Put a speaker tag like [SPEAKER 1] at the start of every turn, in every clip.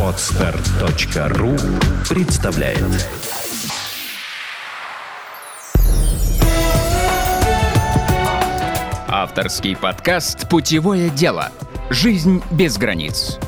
[SPEAKER 1] Отстар.ру представляет
[SPEAKER 2] Авторский подкаст «Путевое дело. Жизнь без границ».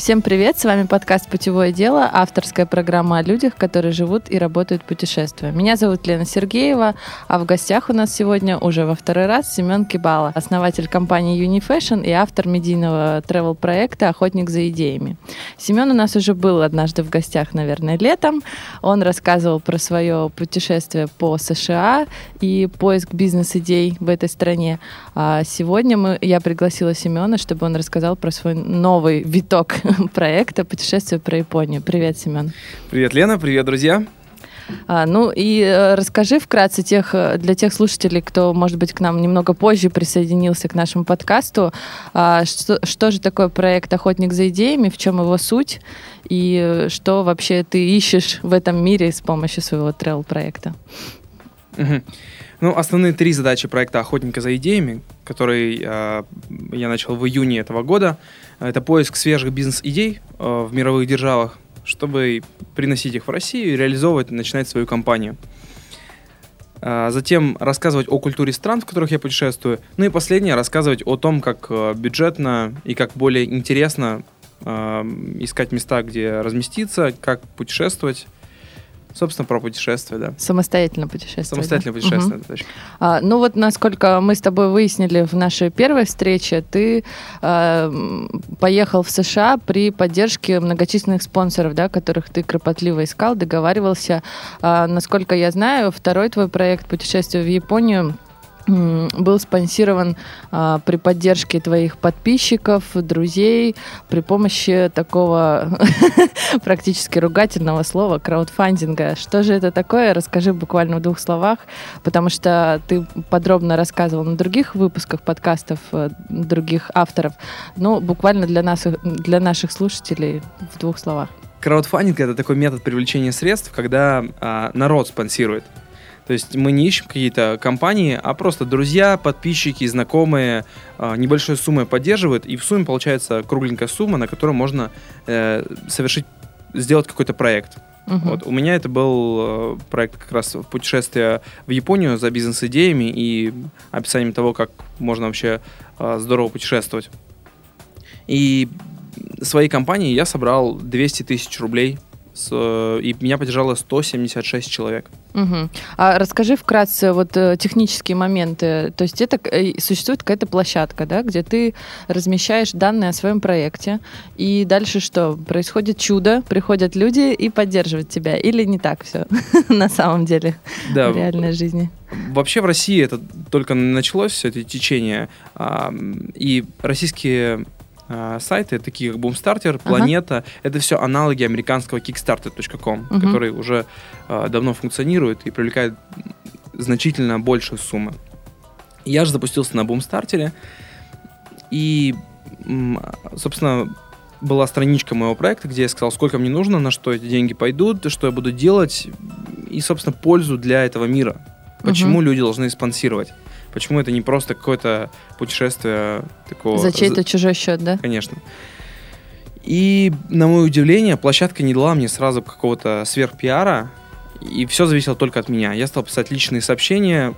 [SPEAKER 3] Всем привет, с вами подкаст «Путевое дело», авторская программа о людях, которые живут и работают путешествуя. Меня зовут Лена Сергеева, а в гостях у нас сегодня уже во второй раз Семен Кибала, основатель компании Unifashion и автор медийного travel-проекта «Охотник за идеями». Семен у нас уже был однажды в гостях, наверное, летом. Он рассказывал про свое путешествие по США и поиск бизнес-идей в этой стране. А сегодня мы, я пригласила Семена, чтобы он рассказал про свой новый виток проекта «Путешествие про Японию». Привет, Семен.
[SPEAKER 4] Привет, Лена, привет, друзья.
[SPEAKER 3] А, ну и э, расскажи вкратце тех, э, для тех слушателей, кто, может быть, к нам немного позже присоединился к нашему подкасту, а, что, что же такое проект «Охотник за идеями», в чем его суть и что вообще ты ищешь в этом мире с помощью своего тревел-проекта.
[SPEAKER 4] Угу. Ну, основные три задачи проекта «Охотника за идеями», который э, я начал в июне этого года – это поиск свежих бизнес-идей э, в мировых державах, чтобы приносить их в Россию и реализовывать, начинать свою компанию. А затем рассказывать о культуре стран, в которых я путешествую. Ну и последнее, рассказывать о том, как э, бюджетно и как более интересно э, искать места, где разместиться, как путешествовать Собственно, про путешествия, да.
[SPEAKER 3] Самостоятельно путешествие.
[SPEAKER 4] Самостоятельно да? путешествие, угу. точно.
[SPEAKER 3] А, ну вот, насколько мы с тобой выяснили в нашей первой встрече, ты э, поехал в США при поддержке многочисленных спонсоров, да, которых ты кропотливо искал, договаривался. А, насколько я знаю, второй твой проект «Путешествие в Японию» был спонсирован а, при поддержке твоих подписчиков, друзей, при помощи такого практически ругательного слова краудфандинга. Что же это такое? Расскажи буквально в двух словах, потому что ты подробно рассказывал на других выпусках подкастов э, других авторов. Ну, буквально для нас, для наших слушателей в двух словах.
[SPEAKER 4] Краудфандинг это такой метод привлечения средств, когда а, народ спонсирует. То есть мы не ищем какие-то компании, а просто друзья, подписчики, знакомые э, небольшой суммой поддерживают, и в сумме получается кругленькая сумма, на которую можно э, совершить, сделать какой-то проект. Uh-huh. Вот. У меня это был э, проект как раз путешествия в Японию за бизнес-идеями и описанием того, как можно вообще э, здорово путешествовать. И своей компании я собрал 200 тысяч рублей с, э, и меня поддержало 176 человек.
[SPEAKER 3] Угу. А расскажи вкратце вот э, технические моменты. То есть это э, существует какая-то площадка, да, где ты размещаешь данные о своем проекте, и дальше что? Происходит чудо, приходят люди и поддерживают тебя, или не так все на самом деле да. в реальной жизни?
[SPEAKER 4] Вообще в России это только началось, все это течение, и российские а, сайты, такие как Boomstarter, Планета, ага. это все аналоги американского Kickstarter.com, угу. который уже э, давно функционирует и привлекает значительно большие суммы. Я же запустился на Boomstarter, и, собственно, была страничка моего проекта, где я сказал, сколько мне нужно, на что эти деньги пойдут, что я буду делать, и, собственно, пользу для этого мира. Почему угу. люди должны спонсировать. Почему это не просто какое-то путешествие такого...
[SPEAKER 3] За чей-то чужой счет, да?
[SPEAKER 4] Конечно. И, на мое удивление, площадка не дала мне сразу какого-то сверхпиара, и все зависело только от меня. Я стал писать личные сообщения,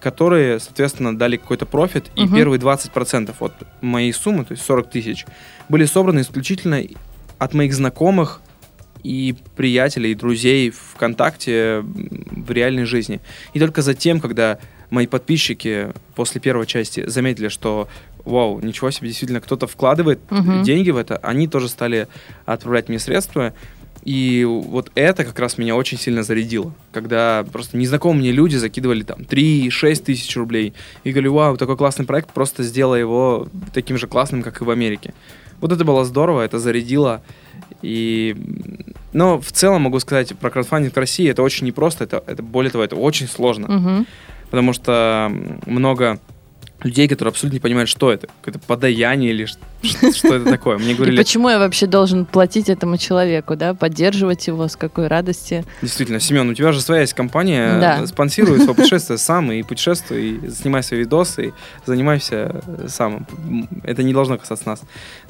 [SPEAKER 4] которые, соответственно, дали какой-то профит, и угу. первые 20% от моей суммы, то есть 40 тысяч, были собраны исключительно от моих знакомых и приятелей, и друзей ВКонтакте в реальной жизни. И только затем, когда мои подписчики после первой части заметили, что вау, ничего себе, действительно кто-то вкладывает угу. деньги в это, они тоже стали отправлять мне средства. И вот это как раз меня очень сильно зарядило, когда просто незнакомые мне люди закидывали там 3-6 тысяч рублей и говорили, вау, такой классный проект, просто сделай его таким же классным, как и в Америке. Вот это было здорово, это зарядило. И, но в целом могу сказать про краудфандинг в России, это очень непросто, это, это более того, это очень сложно.
[SPEAKER 3] Угу
[SPEAKER 4] потому что много людей, которые абсолютно не понимают, что это. Какое-то подаяние или ш- что это такое. Мне
[SPEAKER 3] И
[SPEAKER 4] говорили,
[SPEAKER 3] почему я вообще должен платить этому человеку, да, поддерживать его, с какой радости?
[SPEAKER 4] действительно, Семен, у тебя же своя есть компания,
[SPEAKER 3] Да.
[SPEAKER 4] спонсируй свое путешествие сам, и путешествуй, и снимай свои видосы, и занимайся сам. Это не должно касаться нас.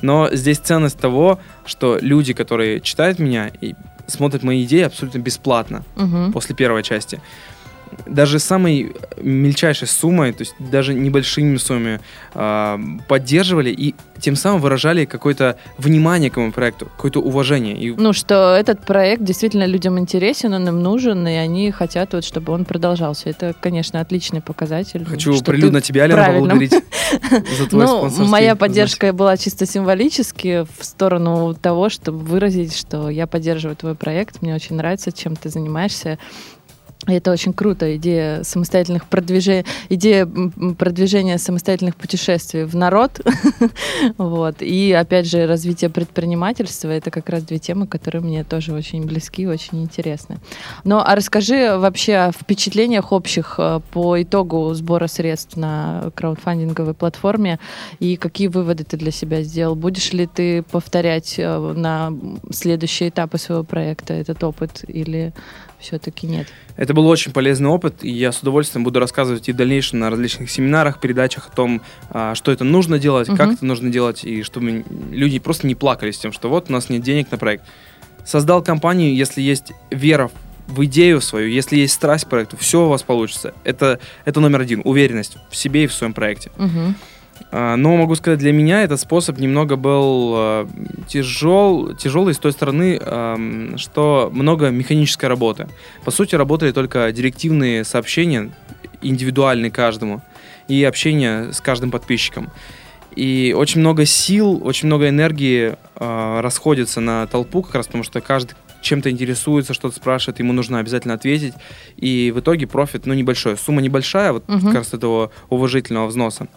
[SPEAKER 4] Но здесь ценность того, что люди, которые читают меня и смотрят мои идеи абсолютно бесплатно.
[SPEAKER 3] Мгм.
[SPEAKER 4] после первой части. Даже самой мельчайшей суммой, то есть даже небольшими суммами а, поддерживали и тем самым выражали какое-то внимание к моему проекту, какое-то уважение. И
[SPEAKER 3] Ну, что этот проект действительно людям интересен, он им нужен, и они хотят, вот, чтобы он продолжался. Это, конечно, отличный показатель.
[SPEAKER 4] хочу прилюдно тебя, Алена, поблагодарить за твой
[SPEAKER 3] Ну, моя поддержка была чисто символически в сторону того, чтобы выразить, что я поддерживаю твой проект, мне очень нравится, чем ты занимаешься. И это очень круто, идея самостоятельных продвижений, идея продвижения самостоятельных путешествий в народ, вот, и опять же развитие предпринимательства, это как раз две темы, которые мне тоже очень близки, очень интересны. Ну, а расскажи вообще о впечатлениях общих э, по итогу сбора средств на краудфандинговой платформе и какие выводы ты для себя сделал? Будешь ли ты повторять э, на следующие этапы своего проекта этот опыт или все-таки нет?
[SPEAKER 4] Это был очень полезный опыт, и я с удовольствием буду рассказывать и в дальнейшем на различных семинарах, передачах о том, а, что это нужно делать, как
[SPEAKER 3] Мгм.
[SPEAKER 4] это нужно делать, и чтобы люди просто не плакали с тем, что вот у нас нет денег на проект. Создал компанию, если есть вера в идею свою, если есть страсть к проекту, все у вас получится. Это, это номер один, уверенность в себе и в своем проекте.
[SPEAKER 3] Мгм.
[SPEAKER 4] А, Но могу сказать, для меня этот способ немного был э, тяжел, тяжелый с той стороны, что много механической работы. По сути, работали только директивные сообщения, индивидуальные каждому, и общение с каждым подписчиком. И очень много сил, очень много энергии э, расходится на толпу, как раз потому что каждый чем-то интересуется, что-то спрашивает, ему нужно обязательно ответить. И в итоге профит, ну, небольшой. Сумма небольшая, вот
[SPEAKER 3] Мгм.
[SPEAKER 4] как раз этого уважительного взноса.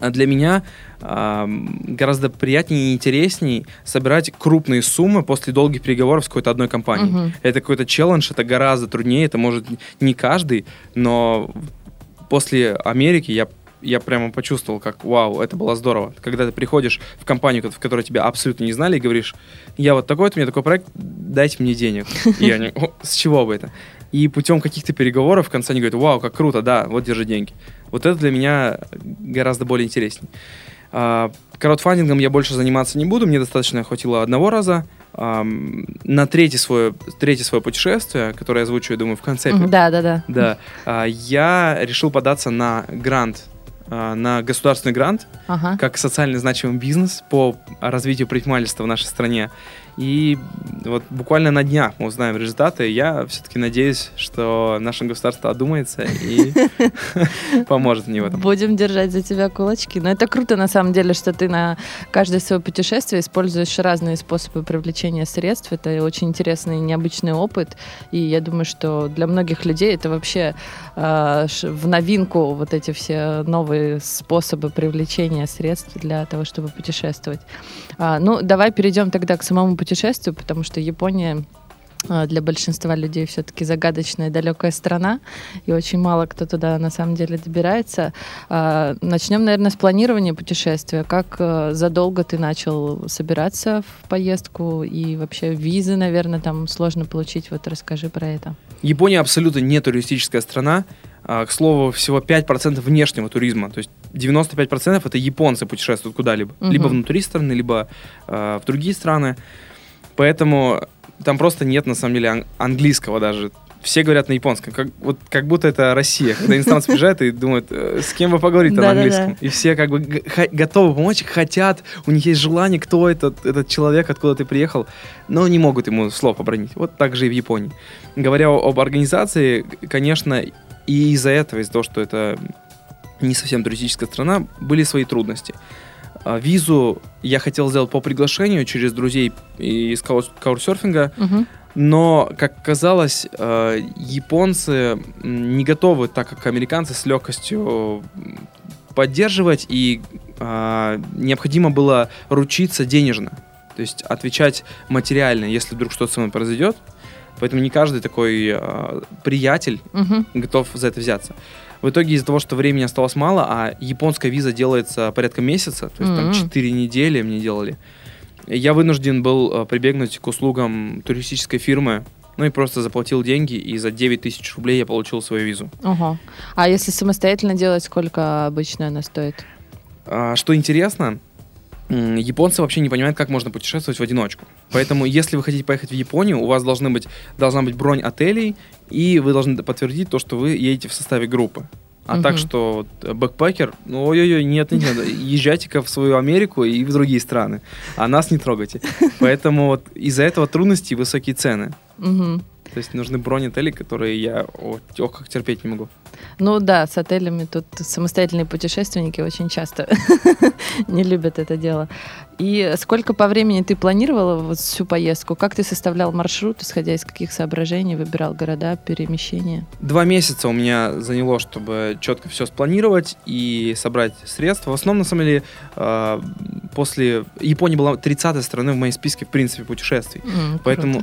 [SPEAKER 4] А для меня ам, гораздо приятнее и интересней собирать крупные суммы после долгих переговоров с какой-то одной компанией.
[SPEAKER 3] Мгм.
[SPEAKER 4] Это какой-то челлендж, это гораздо труднее, это может не каждый, но после Америки я я прямо почувствовал, как вау, это было здорово. Когда ты приходишь в компанию, в которой тебя абсолютно не знали, и говоришь, я вот такой-то, у меня такой проект, дайте мне денег. И они, «О, с чего бы это? И путем каких-то переговоров в конце они говорят, вау, как круто, да, вот держи деньги. Вот это для меня гораздо более интереснее. А, Краудфандингом я больше заниматься не буду, мне достаточно хватило одного раза. На третье свое, третье свое путешествие, которое я озвучу, я думаю, в конце.
[SPEAKER 3] Да, да, да.
[SPEAKER 4] да, а, я решил податься на грант, а, на государственный грант,
[SPEAKER 3] Ага.
[SPEAKER 4] как социально значимый бизнес по развитию предпринимательства в нашей стране. И вот буквально на днях мы узнаем результаты. Я все-таки надеюсь, что наше государство одумается и поможет мне в этом.
[SPEAKER 3] Будем держать за тебя кулачки. Но это круто, на самом деле, что ты на каждое свое путешествие используешь разные способы привлечения средств. Это очень интересный и необычный опыт. И я думаю, что для многих людей это вообще э, в новинку вот эти все новые способы привлечения средств для того, чтобы путешествовать. А, ну, давай перейдем тогда к самому путешествию, потому что Япония а, для большинства людей все-таки загадочная далекая страна, и очень мало кто туда на самом деле добирается. А, Начнем, наверное, с планирования путешествия. Как э, задолго ты начал собираться в поездку и вообще визы, наверное, там сложно получить. Вот расскажи про это.
[SPEAKER 4] Япония абсолютно не туристическая страна. К слову, всего 5% внешнего туризма. То есть 95% это японцы путешествуют куда-либо.
[SPEAKER 3] Мгм.
[SPEAKER 4] Либо внутри страны, либо э, в другие страны. Поэтому там просто нет, на самом деле, ан- английского даже. Все говорят на японском, как, вот, как будто это Россия. Когда иностранцы приезжают и думают, э, с кем вы поговорите на английском. И все как бы готовы помочь, хотят, у них есть желание, кто этот, этот человек, откуда ты приехал, но не могут ему слов обронить. Вот так же и в Японии. Говоря об организации, конечно, и из-за этого, из-за того, что это не совсем туристическая страна, были свои трудности. А, Визу я хотел сделать по приглашению через друзей из кау- каучсерфинга,
[SPEAKER 3] Мгм.
[SPEAKER 4] но, как казалось, э, японцы не готовы, так как американцы, с легкостью поддерживать, и а, необходимо было ручиться денежно, то есть отвечать материально, если вдруг что-то со мной произойдет. Поэтому не каждый такой э, приятель
[SPEAKER 3] Мгм.
[SPEAKER 4] готов за это взяться. В итоге из-за того, что времени осталось мало, а японская виза делается порядка месяца, то есть там
[SPEAKER 3] Мгм.
[SPEAKER 4] 4 недели мне делали, я вынужден был э, прибегнуть к услугам туристической фирмы, ну и просто заплатил деньги, и за 9 тысяч рублей я получил свою визу.
[SPEAKER 3] Ого. А если самостоятельно делать, сколько обычно она стоит?
[SPEAKER 4] А, Что интересно, японцы вообще не понимают, как можно путешествовать в одиночку. Поэтому, если вы хотите поехать в Японию, у вас должны быть, должна быть бронь отелей, и вы должны подтвердить то, что вы едете в составе группы. А
[SPEAKER 3] Мгм.
[SPEAKER 4] так что э, бэкпакер, ну ой-ой-ой, нет, нет, нет, езжайте-ка в свою Америку и в другие страны, а нас не трогайте. Поэтому вот из-за этого трудности и высокие цены.
[SPEAKER 3] Мгм.
[SPEAKER 4] То есть нужны бронь отелей, которые я, ох, как терпеть не могу.
[SPEAKER 3] Ну да, с отелями тут самостоятельные путешественники очень часто не любят это дело. И сколько по времени ты планировала вот всю поездку? Как ты составлял маршрут, исходя из каких соображений, выбирал города, перемещения?
[SPEAKER 4] Два месяца у меня заняло, чтобы четко все спланировать и собрать средства. В основном, на самом деле, э, после... Япония была 30-й страной в моей списке, в принципе, путешествий.
[SPEAKER 3] М,
[SPEAKER 4] Поэтому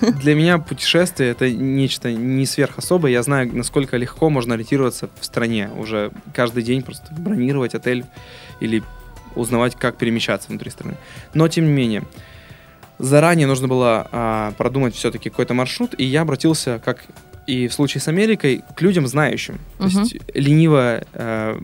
[SPEAKER 3] круто.
[SPEAKER 4] для меня путешествие это нечто не сверхособое. Я знаю, насколько легко можно ориентироваться в стране. Уже каждый день просто бронировать отель или узнавать, как перемещаться внутри страны. Но, тем не менее, заранее нужно было а, продумать все-таки какой-то маршрут, и я обратился, как и в случае с Америкой, к людям знающим. То
[SPEAKER 3] Мгм.
[SPEAKER 4] есть лениво... э,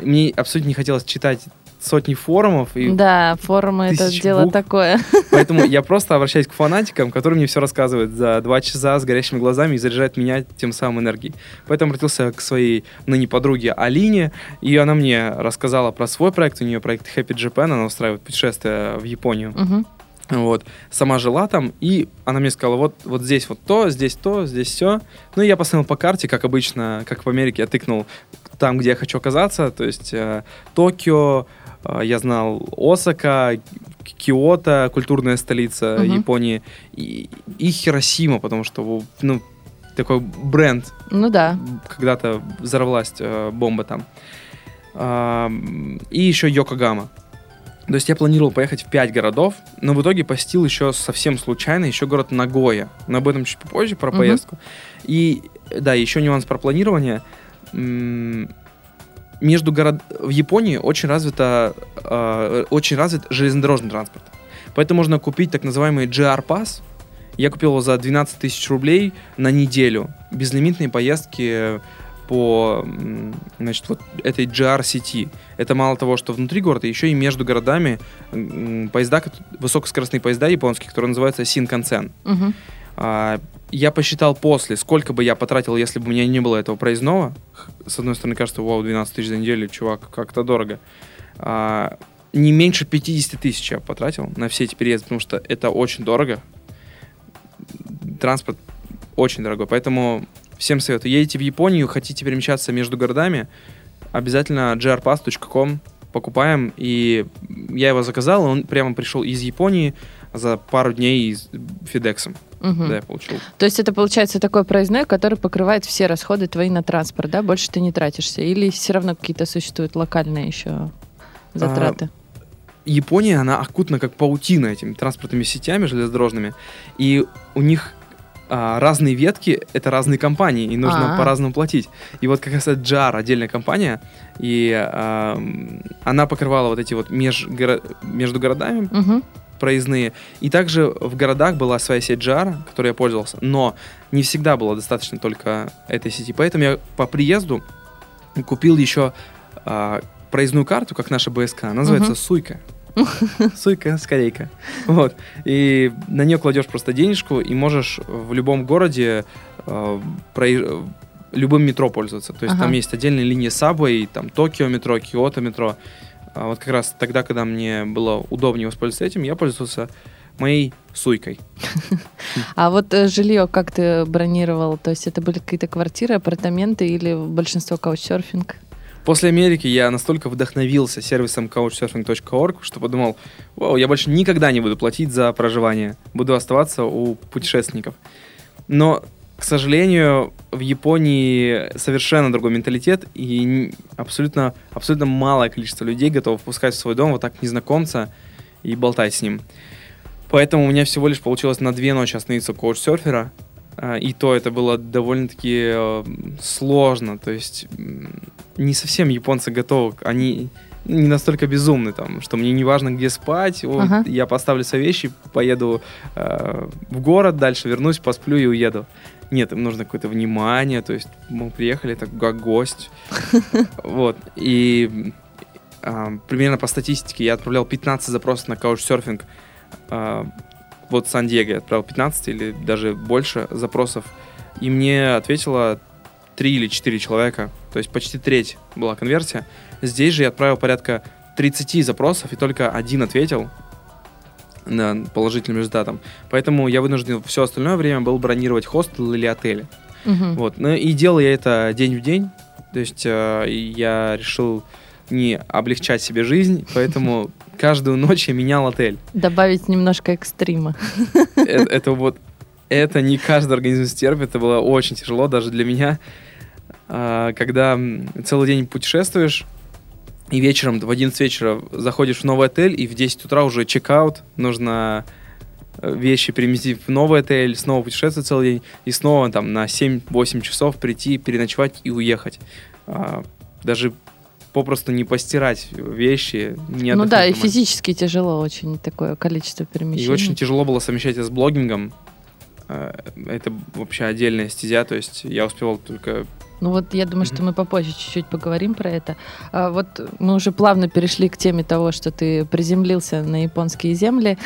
[SPEAKER 4] мне абсолютно не хотелось читать сотни форумов, и
[SPEAKER 3] Да, форумы это дело
[SPEAKER 4] букв.
[SPEAKER 3] такое.
[SPEAKER 4] Поэтому я просто обращаюсь к фанатикам, которые мне все рассказывают за два часа с горящими глазами и заряжают меня тем самым энергией. Поэтому обратился к своей ныне подруге Алине, и она мне рассказала про свой проект. У нее проект Happy Japan, она устраивает путешествия в Японию.
[SPEAKER 3] Мгм.
[SPEAKER 4] Вот. Сама жила там, и она мне сказала, вот, вот здесь вот то, здесь то, здесь все. Ну, и я посмотрел по карте, как обычно, как в Америке, я тыкнул там, где я хочу оказаться, то есть э, Токио, я знал Осака, Киото, культурная столица
[SPEAKER 3] Мгм.
[SPEAKER 4] Японии, и, и Хиросима, потому что, ну, такой бренд
[SPEAKER 3] Ну да.
[SPEAKER 4] когда-то взорвалась э, бомба там. Ам, и еще Йокогама. То есть я планировал поехать в 5 городов, но в итоге посетил еще совсем случайно еще город Нагоя. Но об этом чуть попозже, про
[SPEAKER 3] Мгм.
[SPEAKER 4] поездку. И да, еще нюанс про планирование. М, Между город... В Японии очень, развито, э, очень развит железнодорожный транспорт. Поэтому можно купить так называемый GR-пас. Я купил его за 12 тысяч рублей на неделю. Безлимитные поездки по значит, вот этой GR-сети. Это мало того, что внутри города, еще и между городами поезда, высокоскоростные поезда японские, которые называются Синкансен.
[SPEAKER 3] Мгм.
[SPEAKER 4] А, я посчитал после, сколько бы я потратил, если бы у меня не было этого проездного. С одной стороны, кажется, вау, 12 тысяч за неделю, чувак, как-то дорого. А, не меньше 50 тысяч я потратил на все эти переезды, потому что это очень дорого. Транспорт очень дорогой, поэтому всем советую. Едете в Японию, хотите перемещаться между городами, обязательно grpass.com покупаем, и я его заказал, он прямо пришел из Японии за пару дней с Фидексом.
[SPEAKER 3] Мгм.
[SPEAKER 4] Да, я получил.
[SPEAKER 3] То есть это получается такой проездной, который покрывает все расходы твои на транспорт, да? Больше ты не тратишься? Или все равно какие-то существуют локальные еще затраты?
[SPEAKER 4] Япония, она окутана как паутина этими транспортными сетями железнодорожными, и у них а, разные ветки, это разные компании, и нужно
[SPEAKER 3] А.
[SPEAKER 4] по-разному платить. И вот как раз это JAR, отдельная компания, и а, она покрывала вот эти вот межгоро- между городами
[SPEAKER 3] Мгм.
[SPEAKER 4] Проездные. И также в городах была своя сеть JAR, которой я пользовался, но не всегда было достаточно только этой сети. Поэтому я по приезду купил еще а, проездную карту, как наша БСК, она называется
[SPEAKER 3] Мгм.
[SPEAKER 4] Суйка. Суйка, скорейка. Вот. И на нее кладешь просто денежку и можешь в любом городе э, проезж- любым метро пользоваться. То есть
[SPEAKER 3] Ага.
[SPEAKER 4] там есть отдельные линии Subway, там Токио метро, Киото метро. А вот как раз тогда, когда мне было удобнее воспользоваться этим, я пользовался моей суйкой.
[SPEAKER 3] А вот э, жилье как ты бронировал? То есть это были какие-то квартиры, апартаменты или большинство каучсерфинг?
[SPEAKER 4] После Америки я настолько вдохновился сервисом couchsurfing.org, что подумал, вау, я больше никогда не буду платить за проживание. Буду оставаться у путешественников. Но, к сожалению, в Японии совершенно другой менталитет, и абсолютно, абсолютно малое количество людей готово впускать в свой дом вот так незнакомца и болтать с ним. Поэтому у меня всего лишь получилось на две ночи остановиться у коуч-серфера, А, И то это было довольно-таки э, сложно. То есть не совсем японцы готовы. Они не настолько безумны, там, что мне не важно, где спать. вот,
[SPEAKER 3] Ага.
[SPEAKER 4] Я поставлю свои вещи, поеду э, в город, дальше вернусь, посплю и уеду. Нет, им нужно какое-то внимание. То есть мы приехали так как гость. Вот. И а, примерно по статистике я отправлял 15 запросов на каучсерфинг. Вот Сан-Диего я отправил 15 или даже больше запросов. И мне ответило 3 или 4 человека. То есть почти треть была конверсия. Здесь же я отправил порядка 30 запросов, и только один ответил положительным результатом. Поэтому я вынужден все остальное время был бронировать хостел или отели.
[SPEAKER 3] Мгм.
[SPEAKER 4] Вот. Ну и делал я это день в день. То есть э, я решил не облегчать себе жизнь, поэтому каждую ночь я менял отель.
[SPEAKER 3] Добавить немножко экстрима.
[SPEAKER 4] Э, Это вот это не каждый организм стерпит, это было очень тяжело даже для меня. А, Когда целый день путешествуешь, и вечером в 11 вечера заходишь в новый отель, и в 10 утра уже чекаут, нужно э, вещи переместить в новый отель, снова путешествовать целый день, и снова там на 7-8 часов прийти, переночевать и уехать. А, Даже попросту не постирать вещи, не
[SPEAKER 3] ну да, и физически тяжело очень такое количество
[SPEAKER 4] И
[SPEAKER 3] перемещений.
[SPEAKER 4] очень тяжело было совмещать это с блогингом. Э, Это вообще отдельная стезя, то есть я успевал только...
[SPEAKER 3] Ну вот я думаю, что мы попозже чуть-чуть поговорим про это. А вот мы уже плавно перешли к теме того, что ты приземлился на японские земли.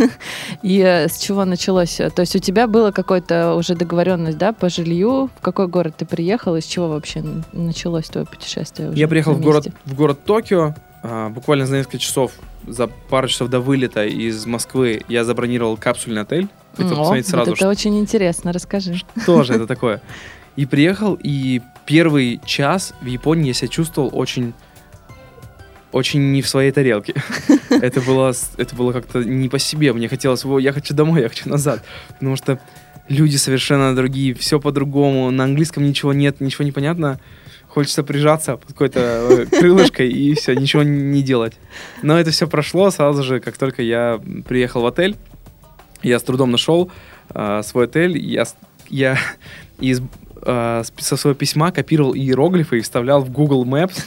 [SPEAKER 3] И э, с чего началось? То есть у тебя была какая-то уже договоренность, да, по жилью? В какой город ты приехал? Из чего вообще началось твое путешествие?
[SPEAKER 4] Я приехал в город, в город Токио, а, буквально за несколько часов, за пару часов до вылета из Москвы я забронировал капсульный отель. Хотел
[SPEAKER 3] О,
[SPEAKER 4] посмотреть
[SPEAKER 3] вот
[SPEAKER 4] сразу,
[SPEAKER 3] это очень интересно, расскажи.
[SPEAKER 4] что же это такое. И приехал, и первый час в Японии я себя чувствовал очень очень не в своей тарелке. Это было, это было как-то не по себе. Мне хотелось, «Во, я хочу домой, я хочу назад. Потому что люди совершенно другие, все по-другому. На английском ничего нет, ничего не понятно. Хочется прижаться под какой-то э, крылышкой и все, ничего не делать. Но это все прошло сразу же, как только я приехал в отель. Я с трудом нашел а, свой отель. Я, я из, с- со своего письма копировал иероглифы и вставлял в Google Maps,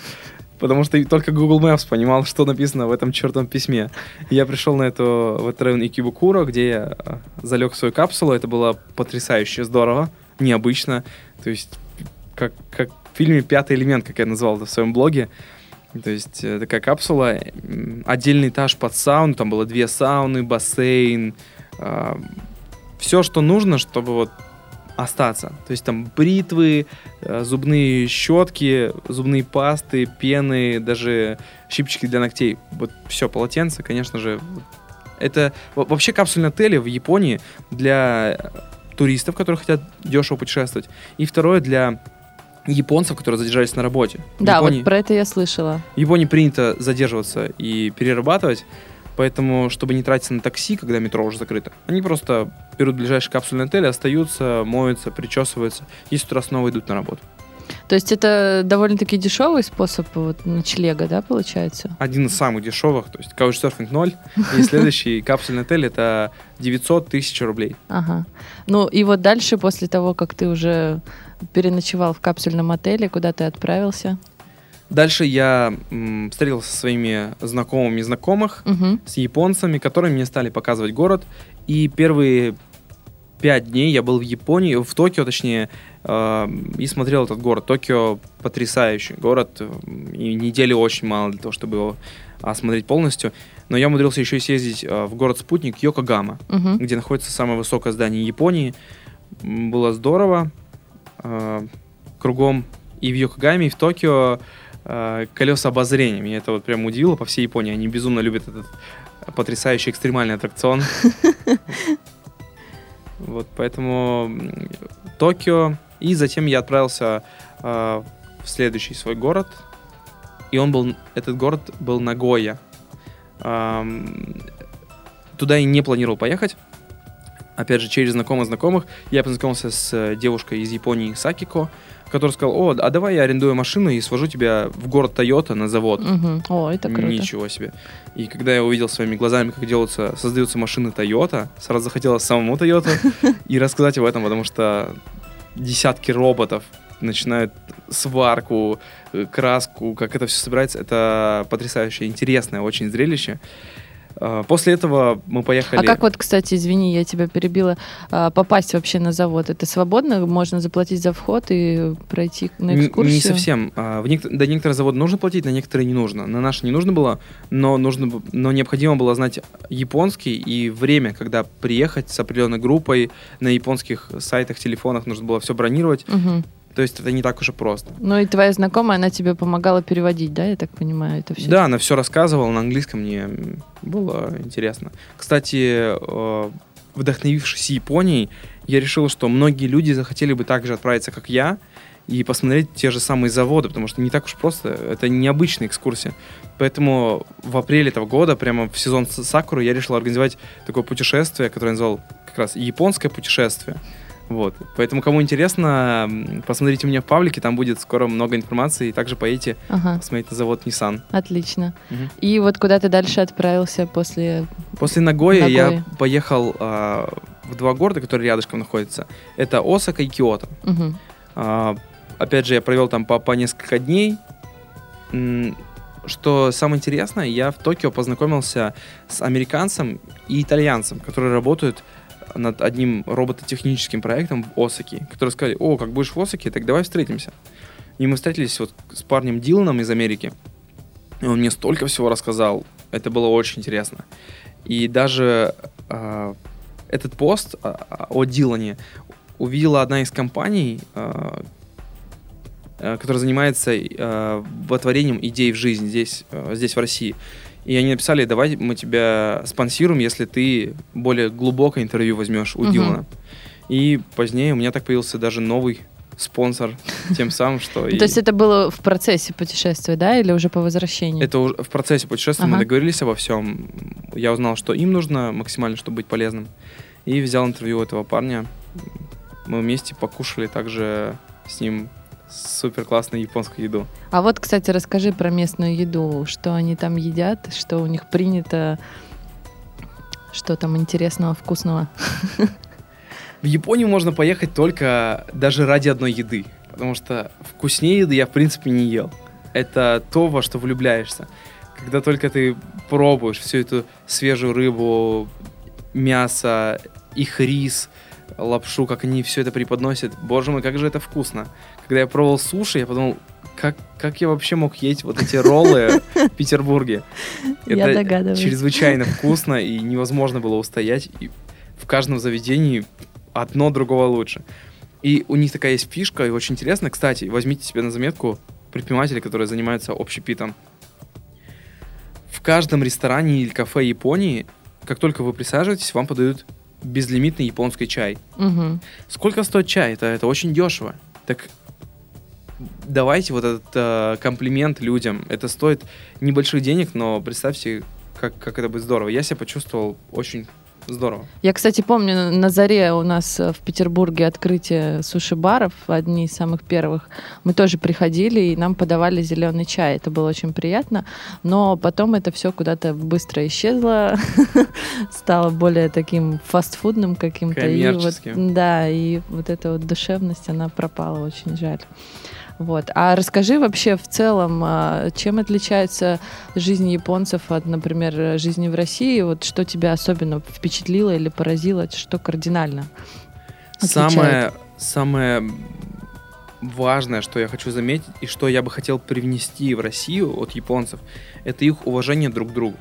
[SPEAKER 4] потому что только Google Maps понимал, что написано в этом чертовом письме. Я пришел на эту, в этот район Икибукуро, где я а, залег в свою капсулу. Это было потрясающе здорово, необычно. То есть, как, как в фильме «Пятый элемент», как я назвал это в своем блоге. То есть э, такая капсула, отдельный этаж под сауну, там было две сауны, бассейн, все, что нужно, чтобы вот остаться. То есть там бритвы, э, зубные щетки, зубные пасты, пены, даже щипчики для ногтей. Вот все, полотенце, конечно же. Это во- вообще капсульные отели в Японии для э, туристов, которые хотят дешево путешествовать. И второе для японцев, которые задержались на работе. В
[SPEAKER 3] Да,
[SPEAKER 4] Японии-
[SPEAKER 3] вот про это я слышала.
[SPEAKER 4] в Японии принято задерживаться и перерабатывать, поэтому, чтобы не тратиться на такси, когда метро уже закрыто, они просто берут ближайший капсульный отель, остаются, моются, причесываются и с утра снова идут на работу.
[SPEAKER 3] То есть это довольно-таки дешевый способ вот, ночлега, да, получается?
[SPEAKER 4] Один из самых дешевых, то есть Couchsurfing 0, и следующий капсульный отель это 900 тысяч рублей.
[SPEAKER 3] Ага. Ну и вот дальше, после того, как ты уже переночевал в капсульном отеле, куда ты отправился?
[SPEAKER 4] Дальше я м, встретился со своими знакомыми знакомых,
[SPEAKER 3] Мгм.
[SPEAKER 4] с японцами, которые мне стали показывать город. И первые пять дней я был в Японии, в Токио, точнее, э, и смотрел этот город. Токио потрясающий город, э, и недели очень мало для того, чтобы его осмотреть полностью. Но я умудрился еще и съездить э, в город-спутник Йокогама,
[SPEAKER 3] Мгм.
[SPEAKER 4] где находится самое высокое здание Японии. Было здорово. Кругом и в Йокогаме, и в Токио колеса обозрения. Меня это вот прям удивило по всей Японии. Они безумно любят этот потрясающий экстремальный аттракцион. Вот, поэтому Токио. И затем я отправился э, в следующий свой город. И он был, этот город был Нагоя. Ам, Туда я не планировал поехать. Опять же, через знакомых знакомых я познакомился с э, девушкой из Японии Сакико. Который сказал, о, а давай я арендую машину и свожу тебя в город Тойота на завод.
[SPEAKER 3] Мгм. О, это круто.
[SPEAKER 4] Ничего себе. И когда я увидел своими глазами, как делаются, создаются машины Toyota, сразу захотелось самому Toyota и рассказать об этом, потому что десятки роботов начинают сварку, э, краску, как это все собирается. Это потрясающе интересное очень зрелище. А, После этого мы поехали...
[SPEAKER 3] А как вот, кстати, извини, я тебя перебила, а, попасть вообще на завод? Это свободно? Можно заплатить за вход и пройти на экскурсию?
[SPEAKER 4] Не совсем. А, В нек- до некоторых заводов нужно платить, на некоторые не нужно. На наши не нужно было, но, нужно, но необходимо было знать японский и время, когда приехать с определенной группой. На японских сайтах, телефонах нужно было все бронировать.
[SPEAKER 3] Мгм.
[SPEAKER 4] То есть это не так уж и просто.
[SPEAKER 3] Ну и твоя знакомая, она тебе помогала переводить, да, я так понимаю, это все?
[SPEAKER 4] Да, она все рассказывала на английском, мне было интересно. Кстати, э, вдохновившись Японией, я решил, что многие люди захотели бы так же отправиться, как я, и посмотреть те же самые заводы, потому что не так уж просто, это необычная экскурсия. Поэтому в апреле этого года, прямо в сезон Сакуры, я решил организовать такое путешествие, которое я назвал как раз «Японское путешествие». Вот. Поэтому, кому интересно, посмотрите у меня в паблике, там будет скоро много информации, и также поедете
[SPEAKER 3] Ага,
[SPEAKER 4] посмотреть на завод Nissan.
[SPEAKER 3] отлично.
[SPEAKER 4] Мгм.
[SPEAKER 3] И вот куда ты дальше отправился после...
[SPEAKER 4] После Нагоя
[SPEAKER 3] Нагои.
[SPEAKER 4] я поехал а, в два города, которые рядышком находятся. Это Осака и Киото.
[SPEAKER 3] Мгм.
[SPEAKER 4] А, опять же, я провел там по, по несколько дней. Что самое интересное, я в Токио познакомился с американцем и итальянцем, которые работают над одним робототехническим проектом в Осаке, которые сказали, о, как будешь в Осаке, так давай встретимся. И мы встретились вот с парнем Диланом из Америки. И он мне столько всего рассказал. Это было очень интересно. И даже а, этот пост а, о Дилане увидела одна из компаний, а, которая занимается а, вотворением идей в жизнь здесь, а, здесь в России. И они написали, давай мы тебя спонсируем, если ты более глубокое интервью возьмешь у
[SPEAKER 3] Мгм.
[SPEAKER 4] Дилана. И позднее у меня так появился даже новый спонсор, тем самым, что...
[SPEAKER 3] Ну,
[SPEAKER 4] и-
[SPEAKER 3] То есть это было в процессе путешествия, да, или уже по возвращении?
[SPEAKER 4] это уже в процессе путешествия мы договорились обо всем. Я узнал, что им нужно максимально, чтобы быть полезным. И взял интервью у этого парня. Мы вместе покушали также с ним супер классную японскую еду.
[SPEAKER 3] А вот, кстати, расскажи про местную еду, что они там едят, что у них принято, что там интересного, вкусного.
[SPEAKER 4] В Японию можно поехать только даже ради одной еды. Потому что вкуснее еды я, в принципе, не ел. Это то, во что влюбляешься. Когда только ты пробуешь всю эту свежую рыбу, мясо, их рис, лапшу, как они все это преподносят. Боже мой, как же это вкусно. Когда я пробовал суши, я подумал, как, как я вообще мог есть вот эти роллы в Петербурге?
[SPEAKER 3] Я догадываюсь.
[SPEAKER 4] чрезвычайно вкусно, и невозможно было устоять. И в каждом заведении одно другого лучше. И у них такая есть фишка, и очень интересно. Кстати, возьмите себе на заметку предприниматели, которые занимаются общепитом. В каждом ресторане или кафе Японии, как только вы присаживаетесь, вам подают безлимитный японский чай.
[SPEAKER 3] Мгм.
[SPEAKER 4] Сколько стоит чай? Это, это очень дешево. Так давайте вот этот э, комплимент людям. Это стоит небольших денег, но представьте, как, как это будет здорово. Я себя почувствовал очень здорово.
[SPEAKER 3] Я, кстати, помню, на- заре у нас э, в Петербурге открытие суши-баров, одни из самых первых. Мы тоже приходили, и нам подавали зеленый чай. Это было очень приятно. Но потом это все куда-то быстро исчезло, стало более таким фастфудным каким-то. И вот-
[SPEAKER 4] Коммерческим.
[SPEAKER 3] да, и вот эта вот душевность, она пропала, очень жаль. Вот. А расскажи вообще в целом, а, чем отличается жизнь японцев от, например, жизни в России? Вот что тебя особенно впечатлило или поразило, что кардинально? отличает?
[SPEAKER 4] Самое, самое важное, что я хочу заметить, и что я бы хотел привнести в Россию от японцев, это их уважение друг к другу.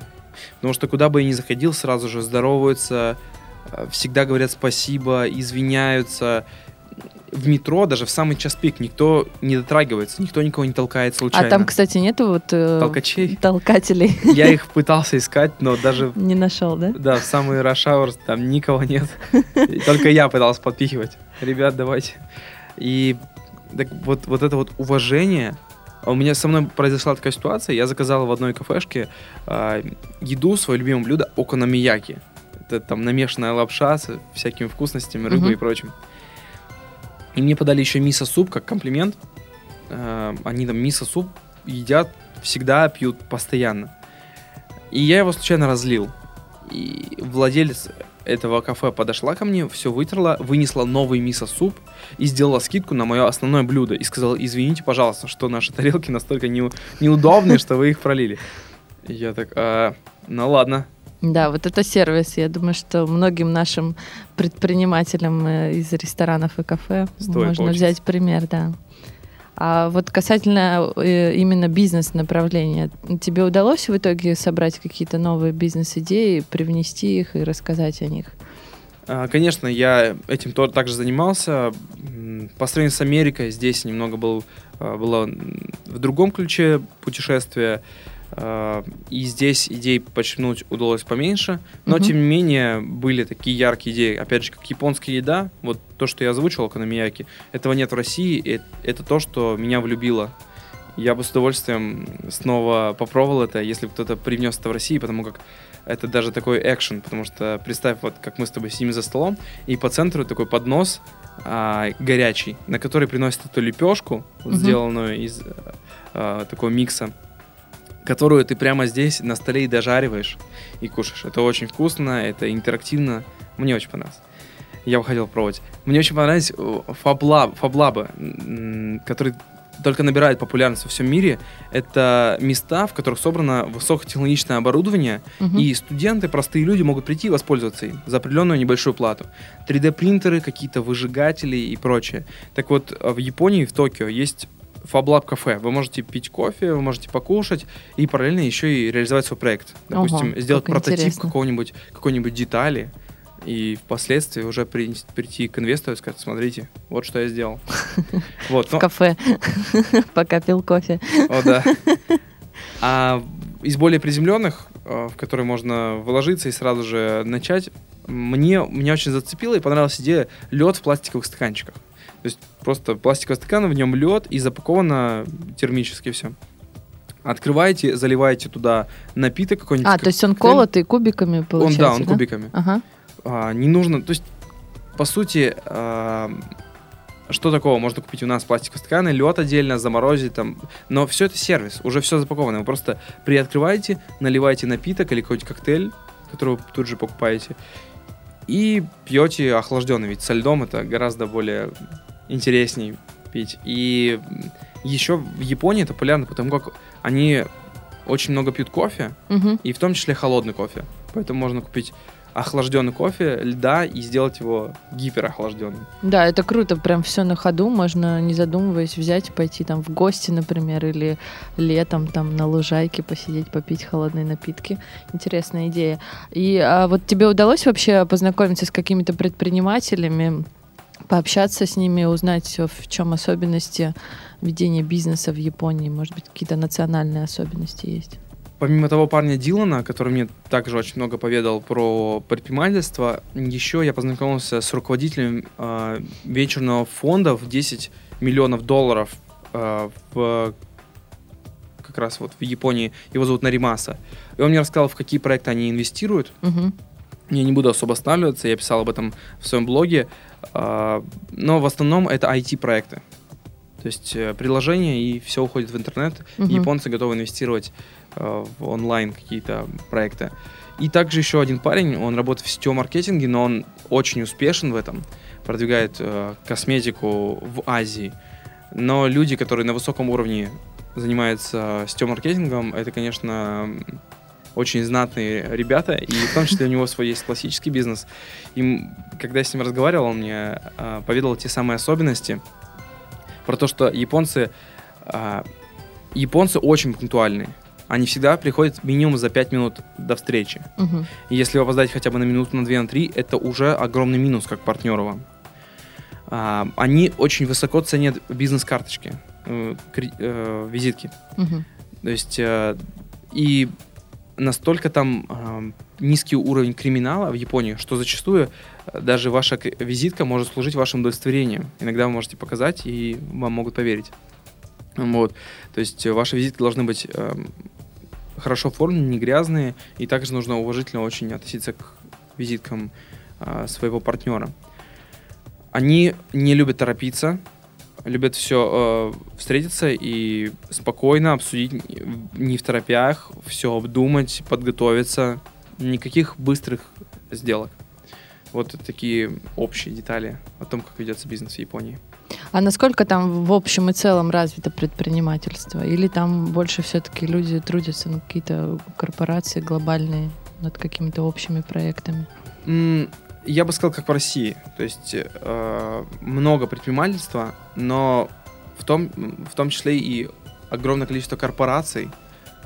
[SPEAKER 4] Потому что куда бы я ни заходил, сразу же здороваются, э, всегда говорят спасибо, извиняются. В метро, даже в самый час пик, никто не дотрагивается, никто никого не толкает случайно.
[SPEAKER 3] А там, кстати, нету вот э,
[SPEAKER 4] Толкачей.
[SPEAKER 3] толкателей?
[SPEAKER 4] Я их пытался искать, но даже
[SPEAKER 3] Не нашел, да?
[SPEAKER 4] да, в самый rush hours там никого нет. Только я пытался подпихивать. Ребят, давайте. И так вот, вот это вот уважение. А У меня со мной произошла такая ситуация. Я заказал в одной кафешке а, еду, свое любимое блюдо окономияки. Это там намешанная лапша с всякими вкусностями, рыбой
[SPEAKER 3] Мгм.
[SPEAKER 4] и прочим. И мне подали еще мисо-суп как комплимент. Э, они там мисо-суп едят всегда, пьют постоянно. И я его случайно разлил. И владелец этого кафе подошла ко мне, все вытерла, вынесла новый мисо-суп и сделала скидку на мое основное блюдо. И сказала, извините, пожалуйста, что наши тарелки настолько не, неудобные, что вы их пролили. Я так, а, ну ладно.
[SPEAKER 3] Да, вот это сервис. Я думаю, что многим нашим предпринимателям э, из ресторанов и кафе
[SPEAKER 4] Стоит
[SPEAKER 3] можно
[SPEAKER 4] поучиться.
[SPEAKER 3] взять пример, да. А вот касательно э, именно бизнес-направления, тебе удалось в итоге собрать какие-то новые бизнес-идеи, привнести их и рассказать о них?
[SPEAKER 4] А, Конечно, я этим тоже также занимался. По сравнению с Америкой, здесь немного был, а, было в другом ключе путешествие. А, И здесь идей почерпнуть удалось поменьше. Но,
[SPEAKER 3] Мгм.
[SPEAKER 4] тем не менее, были такие яркие идеи. Опять же, как японская еда. Вот то, что я озвучивал, Канамияки, этого нет в России. и Это то, что меня влюбило. Я бы с удовольствием снова попробовал это, если бы кто-то привнес это в Россию, потому как это даже такой экшен, потому что представь, вот как мы с тобой сидим за столом, и по центру такой поднос а, горячий, на который приносят эту лепешку,
[SPEAKER 3] Мгм.
[SPEAKER 4] сделанную из а, такого микса, которую ты прямо здесь на столе и дожариваешь и кушаешь. Это очень вкусно, это интерактивно. Мне очень понравилось. Я бы хотел пробовать. Мне очень понравились э, фаблаб, фаблабы, которые только набирают популярность во всем мире. Это места, в которых собрано высокотехнологичное оборудование,
[SPEAKER 3] Мгм.
[SPEAKER 4] и студенты, простые люди могут прийти и воспользоваться им за определенную небольшую плату. 3D-принтеры, какие-то выжигатели и прочее. Так вот, в Японии, в Токио, есть Фаблаб кафе. Вы можете пить кофе, вы можете покушать и параллельно еще и реализовать свой проект. Допустим,
[SPEAKER 3] Ого,
[SPEAKER 4] сделать прототип какого-нибудь, какой-нибудь детали и впоследствии уже при- прийти к инвестору и сказать, смотрите, вот что я сделал. Вот,
[SPEAKER 3] В
[SPEAKER 4] но-
[SPEAKER 3] кафе, пока пил кофе.
[SPEAKER 4] о, да. А из более приземленных, э, в которые можно вложиться и сразу же начать, мне, меня очень зацепила и понравилась идея лед в пластиковых стаканчиках. То есть просто пластиковый стакан, в нем лед и запаковано термически все. Открываете, заливаете туда напиток какой-нибудь.
[SPEAKER 3] А, то есть он колотый кубиками
[SPEAKER 4] Он,
[SPEAKER 3] получается,
[SPEAKER 4] да, он кубиками.
[SPEAKER 3] Ага.
[SPEAKER 4] А, не нужно, то есть, по сути, а, что такого? Можно купить у нас пластиковые стаканы, лед отдельно, заморозить там. Но все это сервис, уже все запаковано. Вы просто приоткрываете, наливаете напиток или какой-нибудь коктейль, который вы тут же покупаете, и пьете охлажденный. Ведь со льдом это гораздо более интересней пить. И еще в Японии это популярно, потому как они очень много пьют кофе,
[SPEAKER 3] Мгм.
[SPEAKER 4] и в том числе холодный кофе. Поэтому можно купить охлажденный кофе, льда и сделать его гиперохлажденным.
[SPEAKER 3] Да, это круто, прям все на ходу, можно, не задумываясь, взять, пойти там в гости, например, или летом там на лужайке посидеть, попить холодные напитки. Интересная идея. И а вот тебе удалось вообще познакомиться с какими-то предпринимателями, пообщаться с ними, узнать, в чем особенности ведения бизнеса в Японии, может быть, какие-то национальные особенности есть?
[SPEAKER 4] Помимо того парня Дилана, который мне также очень много поведал про предпринимательство, еще я познакомился с руководителем э, вечерного фонда в 10 миллионов долларов э, в как раз вот в Японии. Его зовут Наримаса. И он мне рассказал, в какие проекты они инвестируют.
[SPEAKER 3] Мгм.
[SPEAKER 4] Я не буду особо останавливаться, я писал об этом в своем блоге, но в основном это IT-проекты. То есть э, приложения и все уходит в интернет.
[SPEAKER 3] Мгм.
[SPEAKER 4] Японцы готовы инвестировать э, в онлайн какие-то проекты. И также еще один парень, он работает в сетевом маркетинге, но он очень успешен в этом, продвигает э, косметику в Азии. Но люди, которые на высоком уровне занимаются сетевым маркетингом, это, конечно, очень знатные ребята, и в том числе у него свой есть классический бизнес. И когда я с ним разговаривал, он мне а, поведал те самые особенности про то, что японцы, а, японцы очень пунктуальные. Они всегда приходят минимум за 5 минут до встречи.
[SPEAKER 3] Мгм.
[SPEAKER 4] И если вы опоздаете хотя бы на минуту, на две, на три, это уже огромный минус как партнеру вам. А, они очень высоко ценят бизнес-карточки, э, э, визитки.
[SPEAKER 3] Мгм.
[SPEAKER 4] То есть э, и настолько там э, низкий уровень криминала в Японии, что зачастую э, даже ваша визитка может служить вашим удостоверением. Иногда вы можете показать, и вам могут поверить. Вот. То есть э, ваши визитки должны быть э, хорошо оформлены, не грязные, и также нужно уважительно очень относиться к визиткам э, своего партнера. Они не любят торопиться, любят все э, встретиться и спокойно обсудить, не в торопях, все обдумать, подготовиться. Никаких быстрых сделок. Вот такие общие детали о том, как ведется бизнес в Японии.
[SPEAKER 3] А насколько там в общем и целом развито предпринимательство? Или там больше все-таки люди трудятся на какие-то корпорации глобальные над какими-то общими проектами?
[SPEAKER 4] Я бы сказал, как в России. То есть э, много предпринимательства, но в том, в том числе и огромное количество корпораций,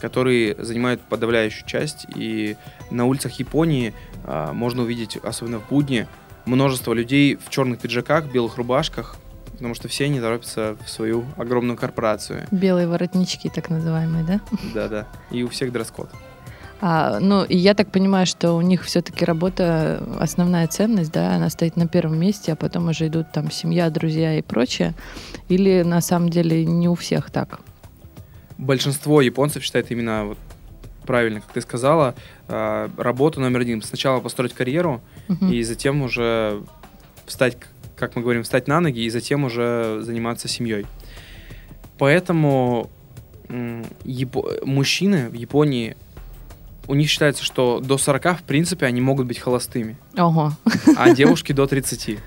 [SPEAKER 4] которые занимают подавляющую часть. И на улицах Японии э, можно увидеть, особенно в будни, множество людей в черных пиджаках, белых рубашках, потому что все они торопятся в свою огромную корпорацию.
[SPEAKER 3] Белые воротнички, так называемые, да?
[SPEAKER 4] Да-да. И у всех дресс-код.
[SPEAKER 3] А, ну, и я так понимаю, что у них все-таки работа основная ценность, да, она стоит на первом месте, а потом уже идут там семья, друзья и прочее. Или на самом деле не у всех так?
[SPEAKER 4] Большинство японцев считает именно вот правильно, как ты сказала, а, работу номер один. Сначала построить карьеру, uh-huh. и затем уже встать, как мы говорим, встать на ноги, и затем уже заниматься семьей. Поэтому Япо- мужчины в Японии у них считается, что до 40, в принципе, они могут быть холостыми.
[SPEAKER 3] Ого.
[SPEAKER 4] А девушки до 30.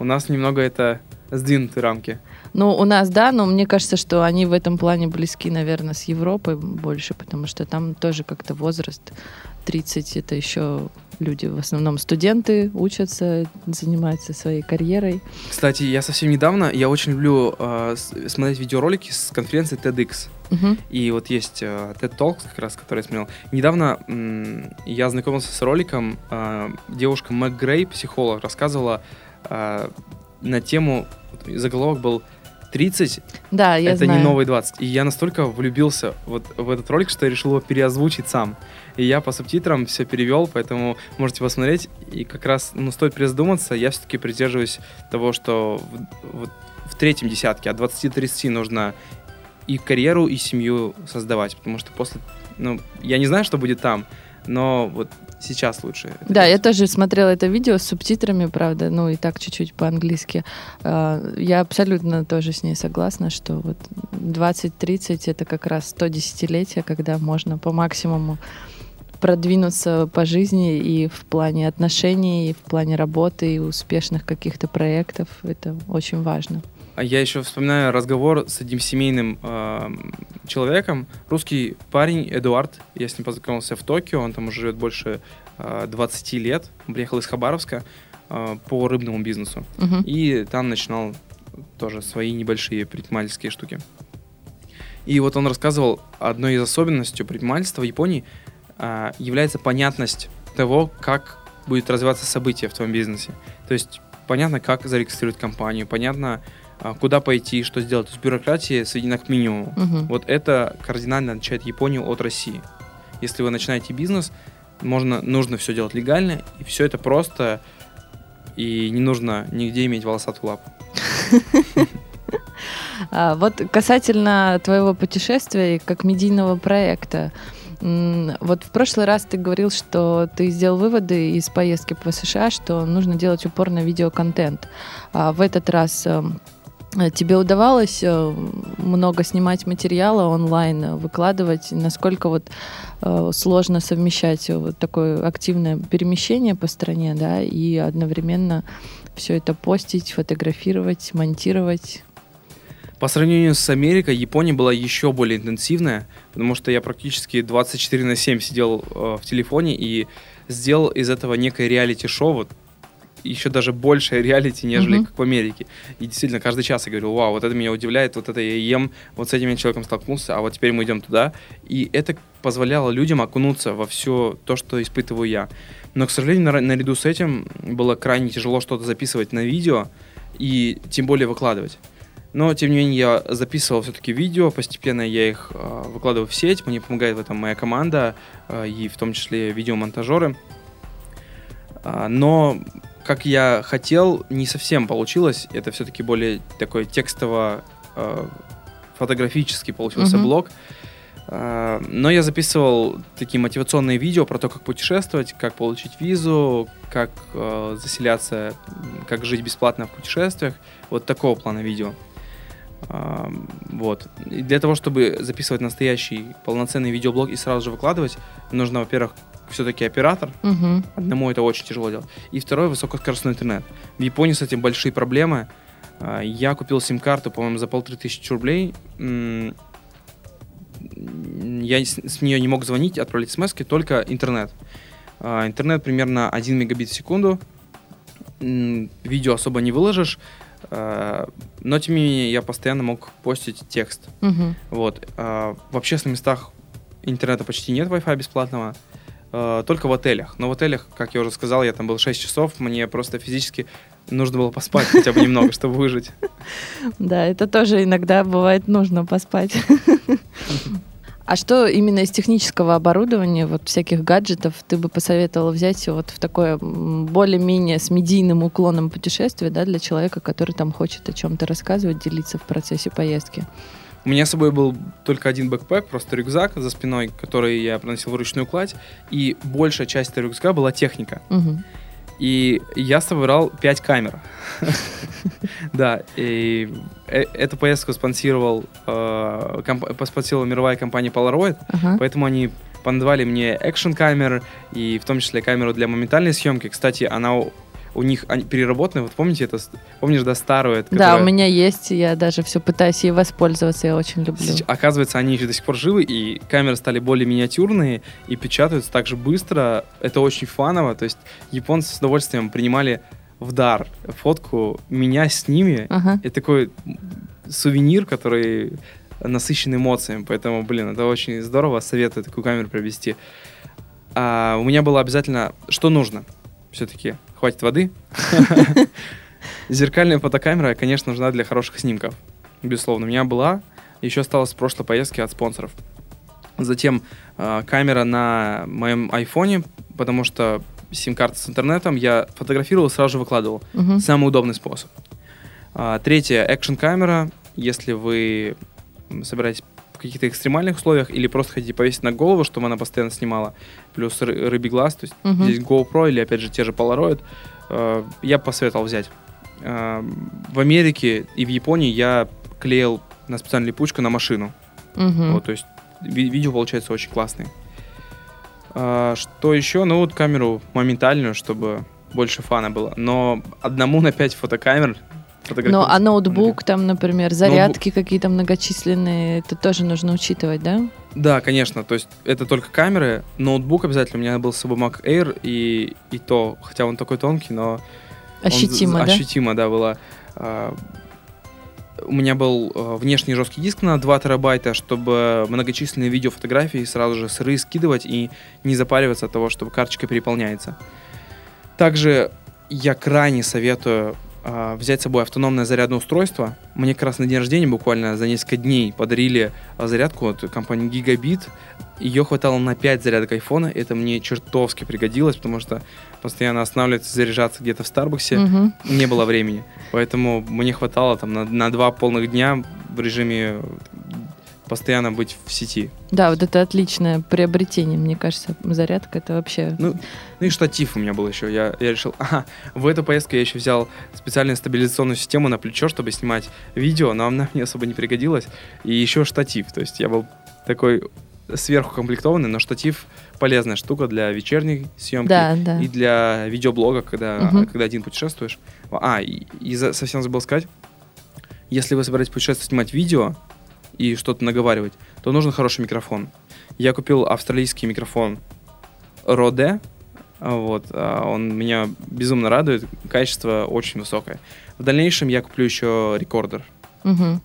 [SPEAKER 4] У нас немного это сдвинутые рамки.
[SPEAKER 3] Ну, у нас, да, но мне кажется, что они в этом плане близки, наверное, с Европой больше, потому что там тоже как-то возраст 30 это еще люди, в основном студенты, учатся, занимаются своей карьерой.
[SPEAKER 4] Кстати, я совсем недавно, я очень люблю э, смотреть видеоролики с конференции TEDx.
[SPEAKER 3] Угу.
[SPEAKER 4] И вот есть э, TED Talks, как раз, который я смотрел. Недавно м, я знакомился с роликом, э, девушка Мэг Грей, психолог, рассказывала э, на тему, заголовок был 30,
[SPEAKER 3] да, я
[SPEAKER 4] это
[SPEAKER 3] знаю.
[SPEAKER 4] не новый 20. И я настолько влюбился вот в этот ролик, что я решил его переозвучить сам. И я по субтитрам все перевел, поэтому можете посмотреть. И как раз, ну, стоит призадуматься, я все-таки придерживаюсь того, что в, в, в третьем десятке от 20-30 нужно и карьеру, и семью создавать, потому что после, ну, я не знаю, что будет там, но вот сейчас лучше.
[SPEAKER 3] Да, я тоже смотрела это видео с субтитрами, правда, ну и так чуть-чуть по-английски. А, я абсолютно тоже с ней согласна, что вот 20-30 это как раз то десятилетие, когда можно по максимуму продвинуться по жизни и в плане отношений, и в плане работы, и успешных каких-то проектов. Это очень важно.
[SPEAKER 4] А я еще вспоминаю разговор с одним семейным э, человеком. Русский парень Эдуард. Я с ним познакомился в Токио. Он там уже живет больше э, 20 лет. Он приехал из Хабаровска э, по рыбному бизнесу.
[SPEAKER 3] Угу.
[SPEAKER 4] И там начинал тоже свои небольшие предпринимательские штуки. И вот он рассказывал, одной из особенностей предпринимательства в Японии является понятность того, как будет развиваться событие в твоем бизнесе. То есть понятно, как зарегистрировать компанию, понятно, а, куда пойти, что сделать. То есть бюрократия сведена к минимуму.
[SPEAKER 3] Угу.
[SPEAKER 4] Вот это кардинально отличает Японию от России. Если вы начинаете бизнес, можно, нужно все делать легально, и все это просто, и не нужно нигде иметь волосатую лапу.
[SPEAKER 3] А, вот касательно твоего путешествия как медийного проекта, вот в прошлый раз ты говорил, что ты сделал выводы из поездки по США, что нужно делать упор на видеоконтент. А в этот раз эм, Тебе удавалось э, много снимать материала онлайн, выкладывать? Насколько вот э, сложно совмещать вот такое активное перемещение по стране, да, и одновременно все это постить, фотографировать, монтировать?
[SPEAKER 4] По сравнению с Америкой, Япония была еще более интенсивная, потому что я практически 24 на 7 сидел в телефоне и сделал из этого некое реалити-шоу. Вот еще даже больше реалити, нежели mm-hmm. как в Америке. И действительно, каждый час я говорю, вау, вот это меня удивляет, вот это я ем, вот с этим я человеком столкнулся, а вот теперь мы идем туда. И это позволяло людям окунуться во все то, что испытываю я. Но, к сожалению, наряду с этим было крайне тяжело что-то записывать на видео и тем более выкладывать. Но, тем не менее, я записывал все-таки видео, постепенно я их э, выкладываю в сеть, мне помогает в этом моя команда, э, и в том числе видеомонтажеры. Э, но как я хотел, не совсем получилось. Это все-таки более такой текстово э, фотографический получился mm-hmm. блог. Но я записывал такие мотивационные видео про то, как путешествовать, как получить визу, как э, заселяться, как жить бесплатно в путешествиях. Вот такого плана видео. А, Вот. И для того, чтобы записывать настоящий полноценный видеоблог и сразу же выкладывать, нужно, во-первых, все-таки оператор.
[SPEAKER 3] Мгм.
[SPEAKER 4] Одному это очень тяжело делать. И второе, высокоскоростной интернет. В Японии с этим большие проблемы. А, Я купил сим-карту, по-моему, за полторы тысячи рублей. Я с нее не мог звонить, отправлять смс только интернет. А, Интернет примерно 1 мегабит в секунду. Видео особо не выложишь. А, Но, тем не менее, я постоянно мог постить текст.
[SPEAKER 3] Мгм.
[SPEAKER 4] Вот. а, В общественных местах интернета почти нет Wi-Fi бесплатного. а, Только в отелях. Но в отелях, как я уже сказал, я там был 6 часов. Мне просто физически нужно было поспать хотя бы немного, чтобы выжить.
[SPEAKER 3] Да, это тоже иногда бывает нужно поспать. А что именно из технического оборудования, вот всяких гаджетов, ты бы посоветовала взять вот в такое более-менее с медийным уклоном путешествие, да, для человека, который там хочет о чем-то рассказывать, делиться в процессе поездки?
[SPEAKER 4] У меня с собой был только один бэкпэк, просто рюкзак за спиной, который я проносил вручную кладь. И большая часть этого рюкзака была техника.
[SPEAKER 3] Мгм.
[SPEAKER 4] И я собрал 5 камер. Да, и э- эту поездку спонсировал, э, спонсировала мировая компания Polaroid, поэтому они понадавали мне экшн камер и в том числе камеру для моментальной съемки. Кстати, она у, них они переработана. Вот помните это? Помнишь, да, старую? это,
[SPEAKER 3] Да, у
[SPEAKER 4] которая-
[SPEAKER 3] меня есть, я даже все пытаюсь ей воспользоваться, я очень люблю.
[SPEAKER 4] Сеч- Оказывается, они еще до сих пор живы, и камеры стали более миниатюрные и печатаются так же быстро. Это очень фаново. То есть японцы с удовольствием принимали в дар фотку меня с ними.
[SPEAKER 3] Ага.
[SPEAKER 4] Это такой сувенир, который насыщен эмоциями. Поэтому, блин, это очень здорово. Советую такую камеру приобрести. А, у меня было обязательно... Что нужно? Все-таки хватит воды. Зеркальная фотокамера, конечно, нужна для хороших снимков. Безусловно, у меня была. Еще осталось с прошлой поездки от спонсоров. Затем э, камера на моем айфоне, потому что сим-карта с интернетом я фотографировал и сразу же выкладывал.
[SPEAKER 3] Мгм.
[SPEAKER 4] Самый удобный способ. А, третье, экшн-камера. Если вы собираетесь в каких-то экстремальных условиях или просто хотите повесить на голову, чтобы она постоянно снимала, плюс ры- рыбий глаз, то есть
[SPEAKER 3] Мгм.
[SPEAKER 4] здесь GoPro или опять же те же Polaroid, э, я бы посоветовал взять. Э, в Америке и в Японии я клеил на специальную липучку на машину.
[SPEAKER 3] Мгм.
[SPEAKER 4] Вот, то есть ви- видео получается очень классные. А, что еще? Ну вот камеру моментальную, чтобы больше фана было. Но одному на 5 фотокамер Фотографировать-
[SPEAKER 3] а ноутбук там, например, зарядки какие-то многочисленные, это тоже нужно учитывать, да?
[SPEAKER 4] Да, конечно. То есть это только камеры. Ноутбук обязательно. У меня был с собой Mac Air, и, и то, хотя он такой тонкий, но он
[SPEAKER 3] Ощутимо,
[SPEAKER 4] з-
[SPEAKER 3] да?
[SPEAKER 4] Ощутимо, да, было. А, У меня был э, внешний жесткий диск на 2 терабайта, чтобы многочисленные видео, фотографии сразу же сырые скидывать и не запариваться от того, чтобы карточка переполняется. Также я крайне советую а, взять с собой автономное зарядное устройство. Мне как раз на день рождения буквально за несколько дней подарили а, зарядку от компании Gigabit. Ее хватало на 5 зарядок айфона. Это мне чертовски пригодилось, потому что постоянно останавливаться, заряжаться где-то в Старбаксе
[SPEAKER 3] Мгм.
[SPEAKER 4] не было времени. Поэтому мне хватало там на, на два полных дня в режиме постоянно быть в сети.
[SPEAKER 3] Да, вот это отличное приобретение, мне кажется. Зарядка это вообще...
[SPEAKER 4] Ну, ну и штатив у меня был еще. Я, я решил, ага, в эту поездку я еще взял специальную стабилизационную систему на плечо, чтобы снимать видео, но она мне особо не пригодилась. И еще штатив. То есть я был такой сверху комплектованный, но штатив полезная штука для вечерней съемки
[SPEAKER 3] Да, да.
[SPEAKER 4] и для видеоблога, когда,
[SPEAKER 3] Мгм.
[SPEAKER 4] когда один путешествуешь. А, и, и за- совсем забыл сказать, если вы собираетесь путешествовать, снимать видео и что-то наговаривать, то нужен хороший микрофон. Я купил австралийский микрофон Rode, вот, а, он меня безумно радует, качество очень высокое. В дальнейшем я куплю еще рекордер.
[SPEAKER 3] Мгм.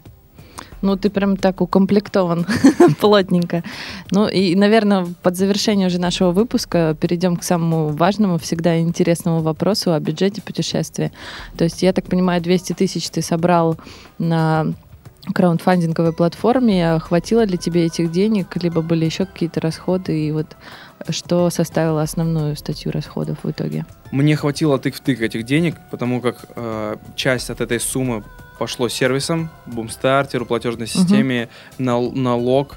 [SPEAKER 3] Ну, ты прям так укомплектован плотненько. Ну и, наверное, под завершение уже нашего выпуска перейдем к самому важному, всегда интересному вопросу о бюджете путешествия. То есть, я так понимаю, 200 тысяч ты собрал на краундфандинговой платформе. Хватило ли тебе этих денег, либо были еще какие-то расходы? И вот что составило основную статью расходов в итоге?
[SPEAKER 4] Мне хватило тык в тык этих денег, потому как э, часть от этой суммы пошло сервисом, бумстартеру, платежной системе, нал- налог.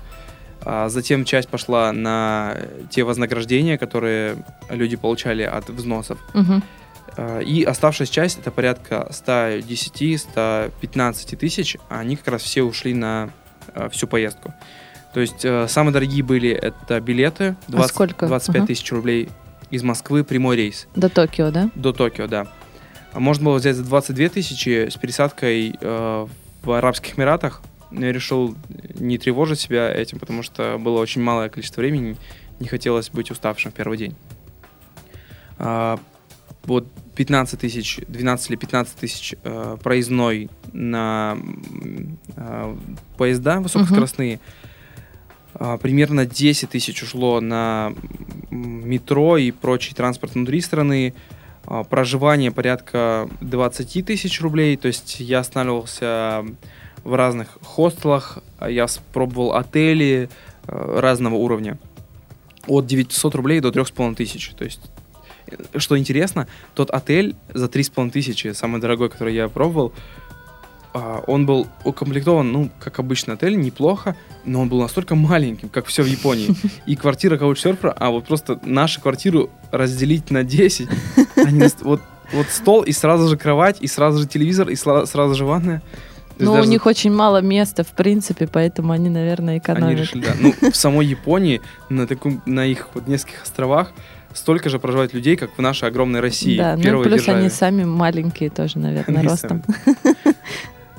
[SPEAKER 4] А затем часть пошла на те вознаграждения, которые люди получали от взносов.
[SPEAKER 3] Мгм.
[SPEAKER 4] А, И оставшаяся часть, это порядка 110-115 тысяч, они как раз все ушли на а, всю поездку. То есть э, самые дорогие были это билеты, 20
[SPEAKER 3] А сколько?
[SPEAKER 4] 25
[SPEAKER 3] Ага.
[SPEAKER 4] тысяч рублей из Москвы, прямой рейс
[SPEAKER 3] До Токио, да?
[SPEAKER 4] до Токио, да. А Можно было взять за 22 тысячи с пересадкой э, в Арабских Эмиратах. Но я решил не тревожить себя этим, потому что было очень малое количество времени, не хотелось быть уставшим в первый день. А, вот 15 тысяч, 12 или 15 тысяч э, проездной на э, поезда высокоскоростные. А, примерно 10 тысяч ушло на метро и прочий транспорт внутри страны. А, Проживание порядка 20 тысяч рублей. То есть я останавливался в разных хостелах, а я пробовал отели э, разного уровня. От 900 рублей до 3,5 тысяч. То есть, э, что интересно, тот отель за 3,5 тысячи, самый дорогой, который я пробовал, а, он был укомплектован, ну, как обычный отель, неплохо, но он был настолько маленьким, как все в Японии. И квартира каучсерфера, а вот просто нашу квартиру разделить на 10, они вот, вот стол, и сразу же кровать, и сразу же телевизор, и сразу же ванная.
[SPEAKER 3] Ну, у них очень мало места, в принципе, поэтому они, наверное,
[SPEAKER 4] Они
[SPEAKER 3] экономят.
[SPEAKER 4] решили, да. Ну, в самой Японии, на, таком, на их вот нескольких островах, столько же проживает людей, как в нашей огромной России.
[SPEAKER 3] Да, ну плюс
[SPEAKER 4] державе.
[SPEAKER 3] они сами маленькие тоже, наверное,
[SPEAKER 4] Они
[SPEAKER 3] ростом.
[SPEAKER 4] сами.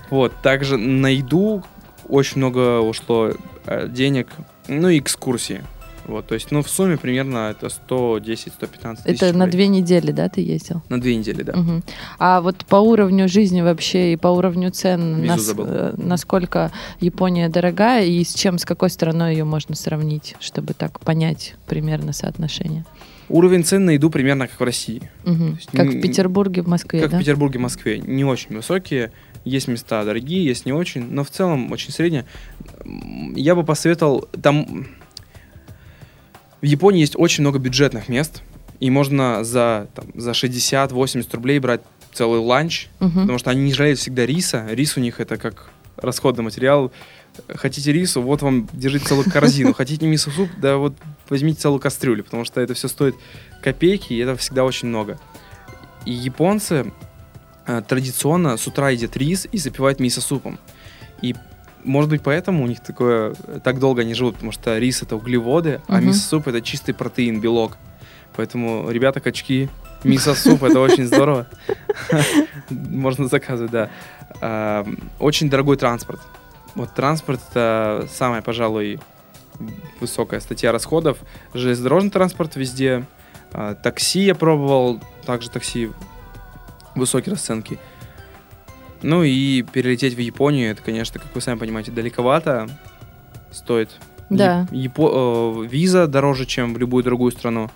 [SPEAKER 4] Вот, также на еду очень много ушло э, денег, ну и экскурсии. Вот, то есть, ну, в сумме примерно это 110-115 тысяч
[SPEAKER 3] Это на
[SPEAKER 4] рублей.
[SPEAKER 3] две недели, да, ты ездил?
[SPEAKER 4] На две недели, да.
[SPEAKER 3] Мгм. А вот по уровню жизни вообще и по уровню цен, нас- э, насколько Япония дорогая и с чем, с какой страной ее можно сравнить, чтобы так понять примерно соотношение?
[SPEAKER 4] Уровень цен на еду примерно как в России. Есть
[SPEAKER 3] Как в Петербурге, в Москве,
[SPEAKER 4] как
[SPEAKER 3] да?
[SPEAKER 4] в Петербурге, Москве. Не очень высокие. Есть места дорогие, есть не очень. Но в целом очень средние. Я бы посоветовал... Там... В Японии есть очень много бюджетных мест. И можно за, там, за 60-80 рублей брать целый ланч.
[SPEAKER 3] Мгм.
[SPEAKER 4] Потому что они не жалеют всегда риса. Рис у них это как расходный материал. Хотите рису, вот вам держите целую корзину. Хотите мисо-суп, да вот возьмите целую кастрюлю, потому что это все стоит копейки, и это всегда очень много. И японцы э, традиционно с утра едят рис и запивают мисо-супом. И может быть поэтому у них такое так долго они живут, потому что рис это углеводы, а
[SPEAKER 3] Мгм.
[SPEAKER 4] мисо-суп это чистый протеин, белок. Поэтому, ребята, качки, мисо-суп это очень здорово. Можно заказывать, да. Очень дорогой транспорт. Вот транспорт это самая, пожалуй, высокая статья расходов. Железнодорожный транспорт везде. А, Такси я пробовал, также такси высокие расценки. Ну и перелететь в Японию, это, конечно, как вы сами понимаете, далековато. Стоит.
[SPEAKER 3] Да.
[SPEAKER 4] Яп- Япо- э, Виза дороже, чем в любую другую страну.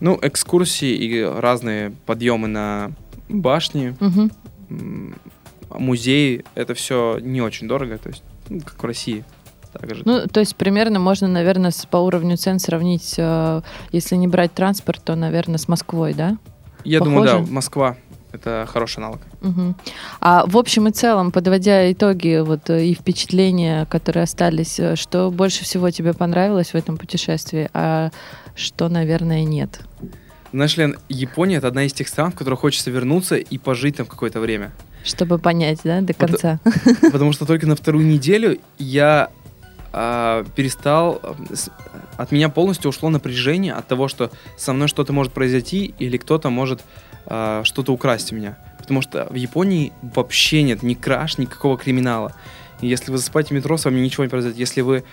[SPEAKER 4] Ну, экскурсии и разные подъемы на башни,
[SPEAKER 3] Мгм.
[SPEAKER 4] М, музеи, это все не очень дорого, то есть, ну, как в России. Так же.
[SPEAKER 3] Ну, то есть примерно можно, наверное, с- по уровню цен сравнить, э, если не брать транспорт, то, наверное, с Москвой, да?
[SPEAKER 4] Я думаю, да,
[SPEAKER 3] похоже?
[SPEAKER 4] Москва это хороший аналог.
[SPEAKER 3] Мгм. А в общем и целом, подводя итоги вот, э, и впечатления, которые остались, э, что больше всего тебе понравилось в этом путешествии, а что, наверное, нет?
[SPEAKER 4] Знаешь, Лен, Япония это одна из тех стран, в которых хочется вернуться и пожить там какое-то время.
[SPEAKER 3] Чтобы понять, да, до конца.
[SPEAKER 4] Потому что только на вторую неделю я а, перестал... От меня полностью ушло напряжение от того, что со мной что-то может произойти или кто-то может а, что-то украсть у меня. Потому что в Японии вообще нет ни краж, никакого криминала. И если вы засыпаете в метро, с вами ничего не произойдет. Если вы,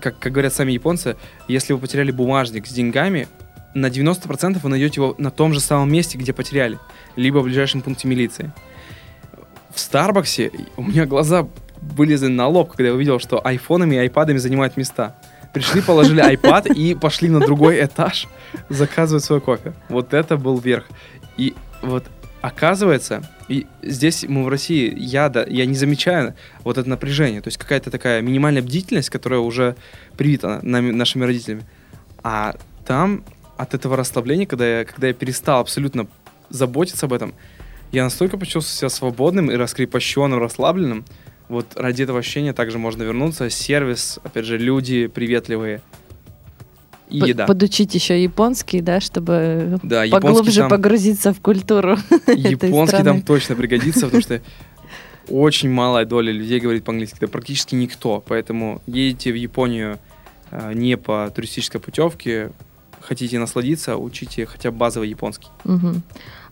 [SPEAKER 4] как, как говорят сами японцы, если вы потеряли бумажник с деньгами, на 90% вы найдете его на том же самом месте, где потеряли. Либо в ближайшем пункте милиции. В Старбаксе у меня глаза вылезли на лоб, когда я увидел, что айфонами и айпадами занимают места. Пришли, положили айпад и пошли на другой этаж заказывать свой кофе. Вот это был верх. И вот оказывается, и здесь мы в России, я, да, я не замечаю вот это напряжение. То есть какая-то такая минимальная бдительность, которая уже привита нами, нашими родителями. А там от этого расслабления, когда я, когда я перестал абсолютно заботиться об этом, я настолько почувствовал себя свободным и раскрепощенным, расслабленным, Вот ради этого ощущения также можно вернуться. Сервис, опять же, люди приветливые. И еда.
[SPEAKER 3] Подучить еще японский, да, чтобы
[SPEAKER 4] Да,
[SPEAKER 3] поглубже
[SPEAKER 4] там-
[SPEAKER 3] погрузиться в культуру
[SPEAKER 4] Японский там точно пригодится, потому что очень малая доля людей говорит по-английски, да практически никто. Поэтому едете в Японию э, не по туристической путевке, хотите насладиться, учите хотя бы базовый японский.
[SPEAKER 3] Мгм.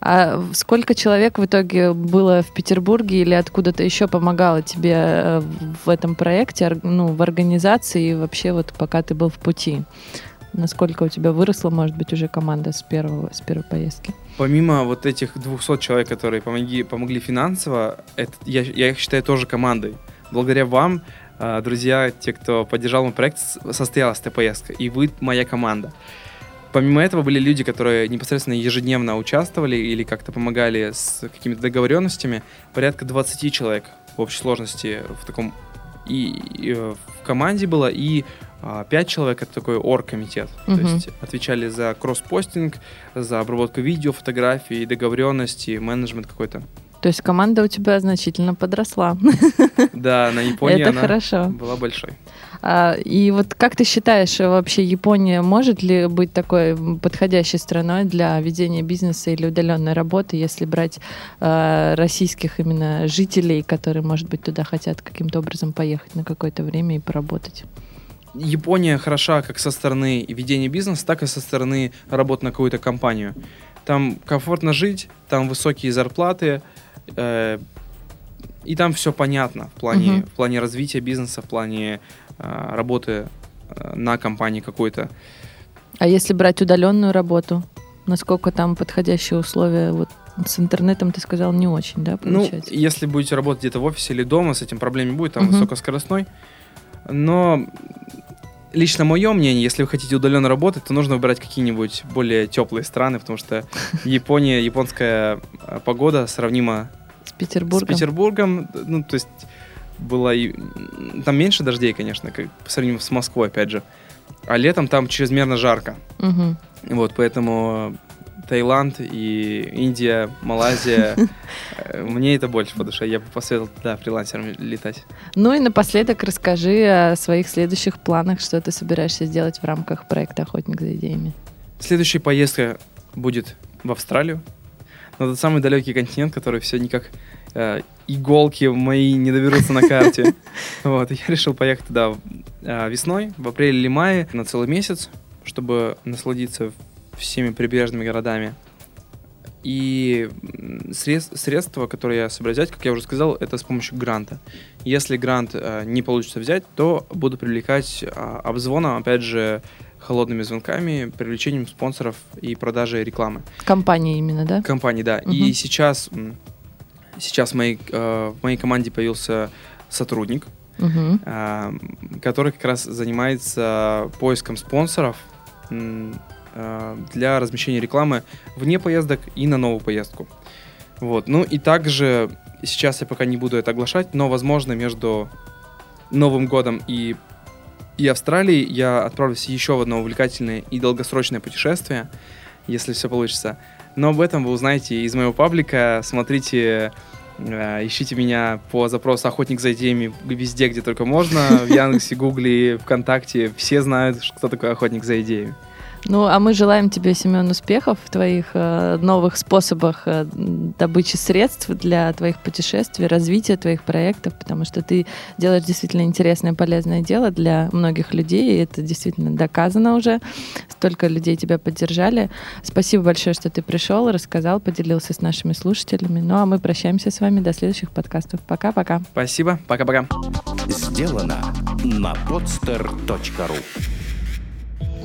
[SPEAKER 3] А сколько человек в итоге было в Петербурге или откуда-то еще помогало тебе э, в этом проекте, ну, в организации и вообще вот пока ты был в пути? Насколько у тебя выросла, может быть, уже команда с, первого, с первой поездки?
[SPEAKER 4] Помимо вот этих 200 человек, которые помогли, помогли финансово, это, я, я их считаю тоже командой. Благодаря вам, э, друзья, те, кто поддержал мой проект, состоялась эта поездка, и вы моя команда. Помимо этого были люди, которые непосредственно ежедневно участвовали или как-то помогали с какими-то договоренностями. Порядка 20 человек в общей сложности в таком и, и, э, в команде было, и а, 5 человек это такой оргкомитет.
[SPEAKER 3] Мгм.
[SPEAKER 4] То есть отвечали за кросс-постинг, за обработку видео, фотографий, договоренности, менеджмент какой-то.
[SPEAKER 3] То есть команда у тебя значительно подросла.
[SPEAKER 4] Да, на Японии
[SPEAKER 3] Это
[SPEAKER 4] она
[SPEAKER 3] хорошо.
[SPEAKER 4] была большой.
[SPEAKER 3] А, и вот как ты считаешь, э, вообще Япония может ли быть такой подходящей страной для ведения бизнеса или удаленной работы, если брать э, российских именно жителей, которые, может быть, туда хотят каким-то образом поехать на какое-то время и поработать?
[SPEAKER 4] Япония хороша как со стороны ведения бизнеса, так и со стороны работы на какую-то компанию. Там комфортно жить, там высокие зарплаты, э, и там все понятно в плане,
[SPEAKER 3] Мгм.
[SPEAKER 4] в плане развития бизнеса, в плане работы э, на компании какой-то.
[SPEAKER 3] А если брать удаленную работу, насколько там подходящие условия? Вот с интернетом ты сказал не очень, да,
[SPEAKER 4] Ну,
[SPEAKER 3] получается?
[SPEAKER 4] если будете работать где-то в офисе или дома, с этим проблем не будет, там
[SPEAKER 3] Мгм.
[SPEAKER 4] высокоскоростной. Но лично мое мнение, если вы хотите удаленно работать, то нужно выбирать какие-нибудь более теплые страны, потому что Япония, японская э, погода сравнима
[SPEAKER 3] с Петербургом?
[SPEAKER 4] с Петербургом. Ну, то есть было и... Там меньше дождей, конечно, как по сравнению с Москвой, опять же. А летом там чрезмерно жарко.
[SPEAKER 3] Мгм.
[SPEAKER 4] Вот, поэтому Таиланд и Индия, Малайзия, э, мне это больше по душе. Я бы посоветовал, да, фрилансером летать.
[SPEAKER 3] Ну и напоследок расскажи о своих следующих планах, что ты собираешься сделать в рамках проекта «Охотник за идеями».
[SPEAKER 4] Следующая поездка будет в Австралию, на тот самый далекий континент, который все никак э, иголки мои не доберутся на карте. Вот, я решил поехать туда э, весной, в апреле или мае, на целый месяц, чтобы насладиться всеми прибрежными городами. И средств- средства, которые я собираюсь взять, как я уже сказал, это с помощью гранта. Если грант э, не получится взять, то буду привлекать э, обзвоном, опять же, холодными звонками, привлечением спонсоров и продажей рекламы.
[SPEAKER 3] Компания именно, да?
[SPEAKER 4] Компании, да.
[SPEAKER 3] Мгм.
[SPEAKER 4] И сейчас, сейчас в моей, э, в моей команде появился сотрудник, а, который как раз занимается поиском спонсоров а, для размещения рекламы вне поездок и на новую поездку. Вот. Ну и также сейчас я пока не буду это оглашать, но возможно между Новым годом и и Австралией я отправлюсь еще в одно увлекательное и долгосрочное путешествие, если все получится. Но об этом вы узнаете из моего паблика. Смотрите, э, ищите меня по запросу «Охотник за идеями» везде, где только можно. В Яндексе, Гугле, ВКонтакте. Все знают, кто такой «Охотник за идеями».
[SPEAKER 3] Ну, а мы желаем тебе, Семен, успехов в твоих э, новых способах э, добычи средств для твоих путешествий, развития твоих проектов, потому что ты делаешь действительно интересное, полезное дело для многих людей, и это действительно доказано уже. Столько людей тебя поддержали. Спасибо большое, что ты пришел, рассказал, поделился с нашими слушателями. Ну, а мы прощаемся с вами до следующих подкастов. Пока-пока.
[SPEAKER 4] Спасибо, пока-пока.
[SPEAKER 1] Сделано на podster.ru